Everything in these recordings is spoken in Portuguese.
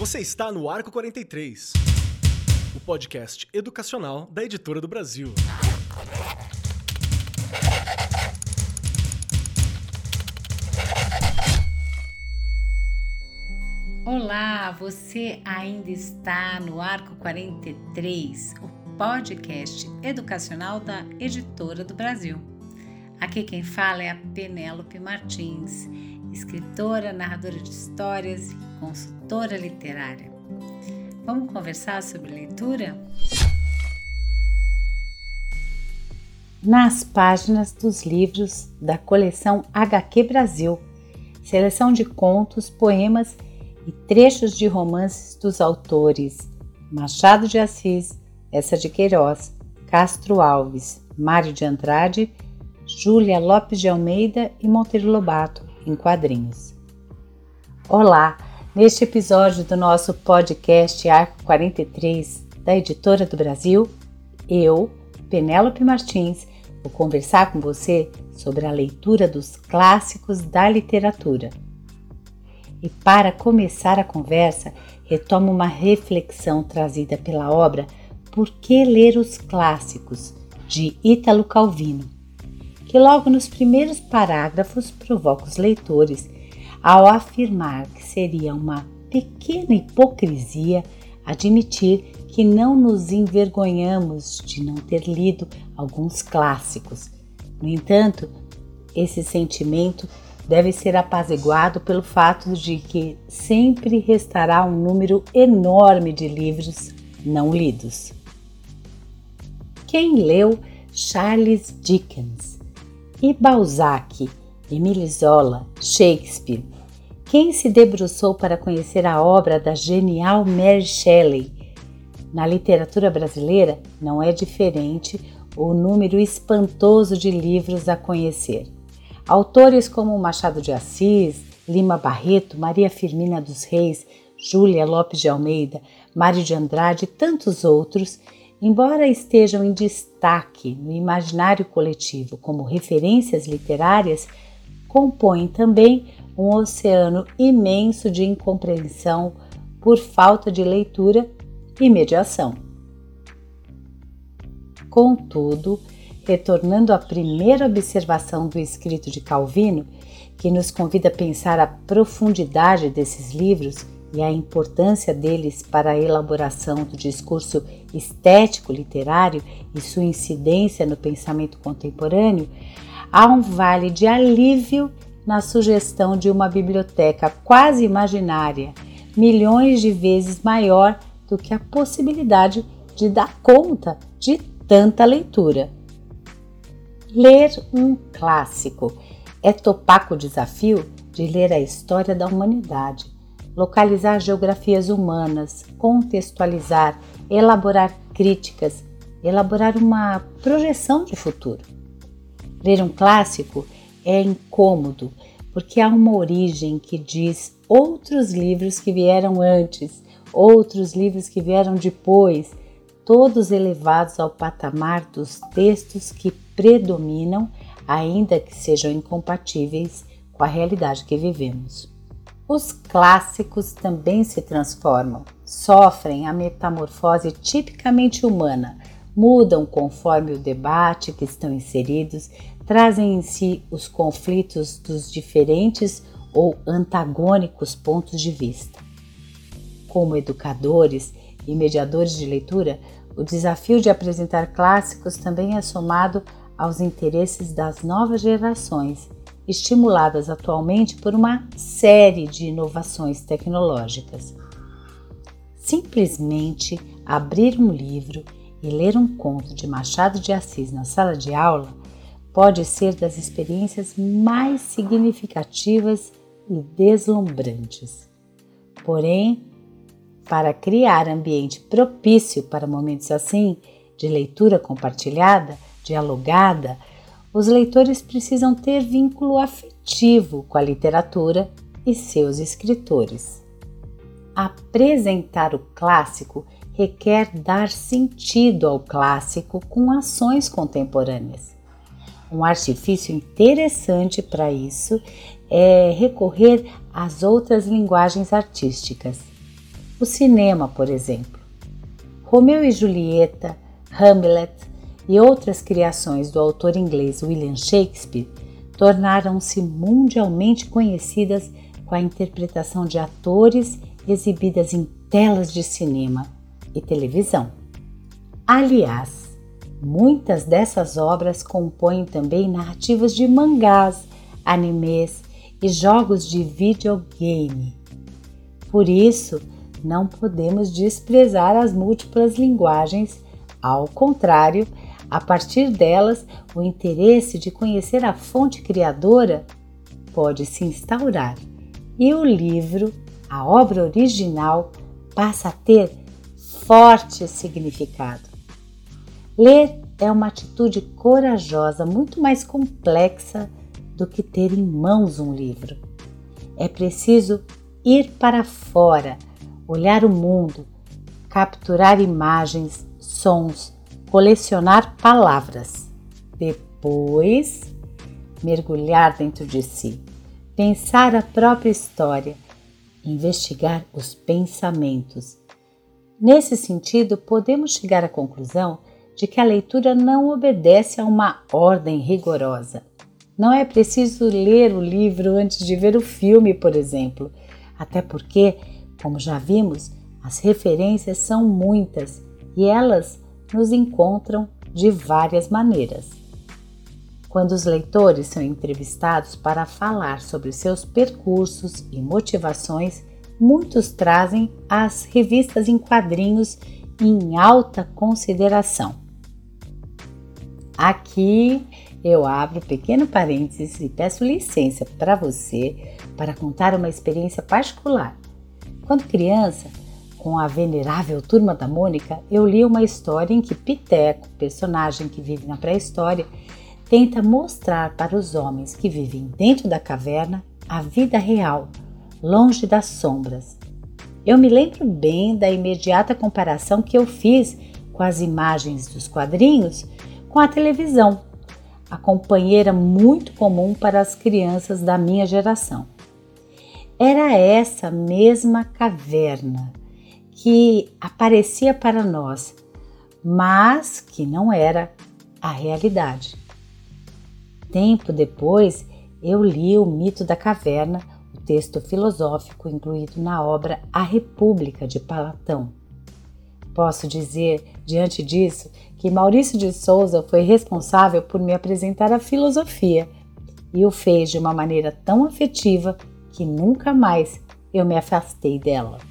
Você está no Arco 43, o podcast educacional da Editora do Brasil. Olá, você ainda está no Arco 43, o podcast educacional da Editora do Brasil. Aqui quem fala é a Penélope Martins, escritora, narradora de histórias e consultora literária. Vamos conversar sobre leitura? Nas páginas dos livros da coleção HQ Brasil, seleção de contos, poemas e trechos de romances dos autores Machado de Assis, Essa de Queiroz, Castro Alves, Mário de Andrade, Júlia Lopes de Almeida e Monteiro Lobato, em quadrinhos. Olá! Neste episódio do nosso podcast Arco 43 da Editora do Brasil, eu, Penélope Martins, vou conversar com você sobre a leitura dos clássicos da literatura. E para começar a conversa, retomo uma reflexão trazida pela obra Por que ler os clássicos, de Ítalo Calvino que logo nos primeiros parágrafos provoca os leitores ao afirmar que seria uma pequena hipocrisia admitir que não nos envergonhamos de não ter lido alguns clássicos. No entanto, esse sentimento deve ser apaziguado pelo fato de que sempre restará um número enorme de livros não lidos. Quem leu Charles Dickens e Balzac, Emile Zola, Shakespeare. Quem se debruçou para conhecer a obra da genial Mary Shelley? Na literatura brasileira não é diferente o número espantoso de livros a conhecer. Autores como Machado de Assis, Lima Barreto, Maria Firmina dos Reis, Júlia Lopes de Almeida, Mário de Andrade e tantos outros embora estejam em destaque no imaginário coletivo como referências literárias, compõem também um oceano imenso de incompreensão por falta de leitura e mediação. Contudo, retornando à primeira observação do escrito de Calvino, que nos convida a pensar a profundidade desses livros e a importância deles para a elaboração do discurso estético literário e sua incidência no pensamento contemporâneo, há um vale de alívio na sugestão de uma biblioteca quase imaginária, milhões de vezes maior do que a possibilidade de dar conta de tanta leitura. Ler um clássico é topar com o desafio de ler a história da humanidade localizar geografias humanas, contextualizar, elaborar críticas, elaborar uma projeção de futuro. Ler um clássico é incômodo porque há uma origem que diz outros livros que vieram antes, outros livros que vieram depois, todos elevados ao patamar dos textos que predominam, ainda que sejam incompatíveis com a realidade que vivemos. Os clássicos também se transformam, sofrem a metamorfose tipicamente humana, mudam conforme o debate que estão inseridos, trazem em si os conflitos dos diferentes ou antagônicos pontos de vista. Como educadores e mediadores de leitura, o desafio de apresentar clássicos também é somado aos interesses das novas gerações estimuladas atualmente por uma série de inovações tecnológicas. Simplesmente abrir um livro e ler um conto de Machado de Assis na sala de aula pode ser das experiências mais significativas e deslumbrantes. Porém, para criar ambiente propício para momentos assim, de leitura compartilhada, dialogada, os leitores precisam ter vínculo afetivo com a literatura e seus escritores. Apresentar o clássico requer dar sentido ao clássico com ações contemporâneas. Um artifício interessante para isso é recorrer às outras linguagens artísticas. o cinema, por exemplo. Romeu e Julieta, Hamlet e outras criações do autor inglês William Shakespeare tornaram-se mundialmente conhecidas com a interpretação de atores exibidas em telas de cinema e televisão. Aliás, muitas dessas obras compõem também narrativas de mangás, animes e jogos de videogame. Por isso, não podemos desprezar as múltiplas linguagens, ao contrário, a partir delas, o interesse de conhecer a fonte criadora pode se instaurar e o livro, a obra original, passa a ter forte significado. Ler é uma atitude corajosa, muito mais complexa do que ter em mãos um livro. É preciso ir para fora, olhar o mundo, capturar imagens, sons, colecionar palavras. Depois, mergulhar dentro de si, pensar a própria história, investigar os pensamentos. Nesse sentido, podemos chegar à conclusão de que a leitura não obedece a uma ordem rigorosa. Não é preciso ler o livro antes de ver o filme, por exemplo, até porque, como já vimos, as referências são muitas e elas nos encontram de várias maneiras. Quando os leitores são entrevistados para falar sobre seus percursos e motivações, muitos trazem as revistas em quadrinhos em alta consideração. Aqui eu abro pequeno parênteses e peço licença para você para contar uma experiência particular. Quando criança, com a venerável Turma da Mônica, eu li uma história em que Piteco, personagem que vive na pré-história, tenta mostrar para os homens que vivem dentro da caverna a vida real, longe das sombras. Eu me lembro bem da imediata comparação que eu fiz com as imagens dos quadrinhos com a televisão, a companheira muito comum para as crianças da minha geração. Era essa mesma caverna que aparecia para nós, mas que não era a realidade. Tempo depois, eu li O Mito da Caverna, o texto filosófico incluído na obra A República de Platão. Posso dizer, diante disso, que Maurício de Souza foi responsável por me apresentar a filosofia e o fez de uma maneira tão afetiva que nunca mais eu me afastei dela.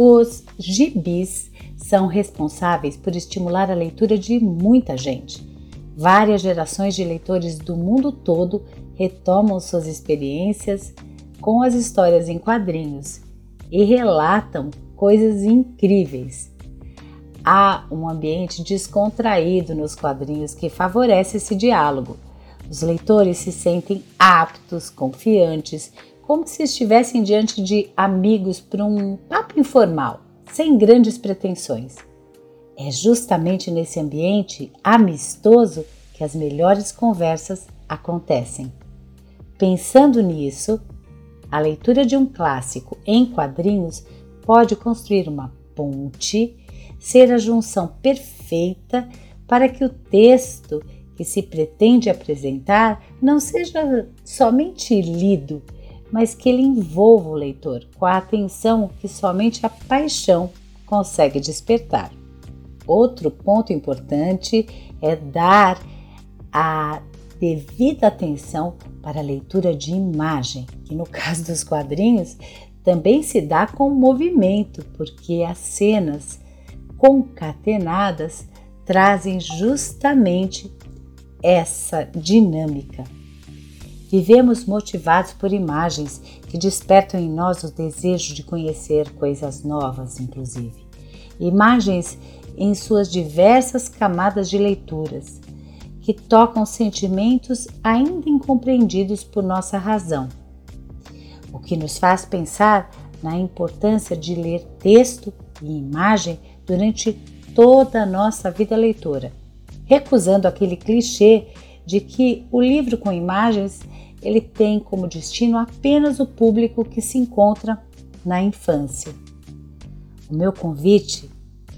Os gibis são responsáveis por estimular a leitura de muita gente. Várias gerações de leitores do mundo todo retomam suas experiências com as histórias em quadrinhos e relatam coisas incríveis. Há um ambiente descontraído nos quadrinhos que favorece esse diálogo. Os leitores se sentem aptos, confiantes, como se estivessem diante de amigos para um papo informal, sem grandes pretensões. É justamente nesse ambiente amistoso que as melhores conversas acontecem. Pensando nisso, a leitura de um clássico em quadrinhos pode construir uma ponte, ser a junção perfeita para que o texto que se pretende apresentar não seja somente lido, mas que ele envolva o leitor com a atenção que somente a paixão consegue despertar. Outro ponto importante é dar a devida atenção para a leitura de imagem, que no caso dos quadrinhos também se dá com movimento, porque as cenas concatenadas trazem justamente essa dinâmica. Vivemos motivados por imagens que despertam em nós o desejo de conhecer coisas novas, inclusive. Imagens em suas diversas camadas de leituras, que tocam sentimentos ainda incompreendidos por nossa razão. O que nos faz pensar na importância de ler texto e imagem durante toda a nossa vida leitora, recusando aquele clichê de que o livro com imagens ele tem como destino apenas o público que se encontra na infância. O meu convite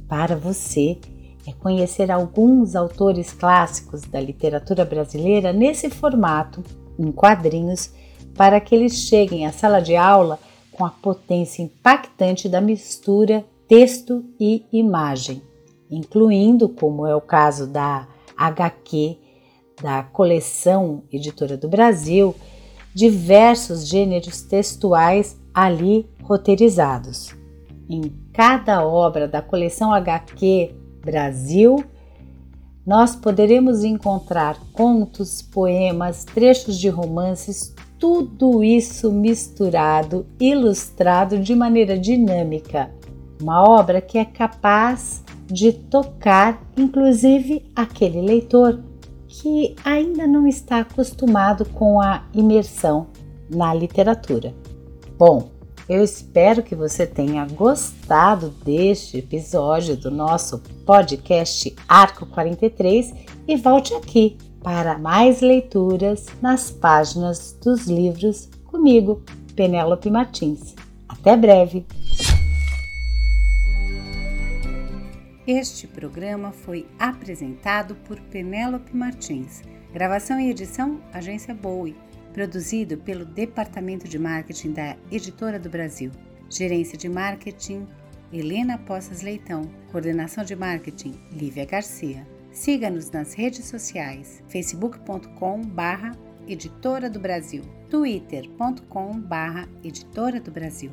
para você é conhecer alguns autores clássicos da literatura brasileira nesse formato, em quadrinhos, para que eles cheguem à sala de aula com a potência impactante da mistura texto e imagem, incluindo, como é o caso da HQ da coleção Editora do Brasil, diversos gêneros textuais ali roteirizados. Em cada obra da coleção HQ Brasil, nós poderemos encontrar contos, poemas, trechos de romances, tudo isso misturado, ilustrado de maneira dinâmica. Uma obra que é capaz de tocar, inclusive, aquele leitor que ainda não está acostumado com a imersão na literatura. Bom, eu espero que você tenha gostado deste episódio do nosso podcast Arco 43 e volte aqui para mais leituras nas páginas dos livros comigo, Penélope Martins. Até breve! Este programa foi apresentado por Penélope Martins. Gravação e edição Agência Bowie. Produzido pelo Departamento de Marketing da Editora do Brasil. Gerência de Marketing Helena Poças Leitão. Coordenação de Marketing Lívia Garcia. Siga-nos nas redes sociais: facebook.com barra Editora do Brasil, twitter.com barra Editora do Brasil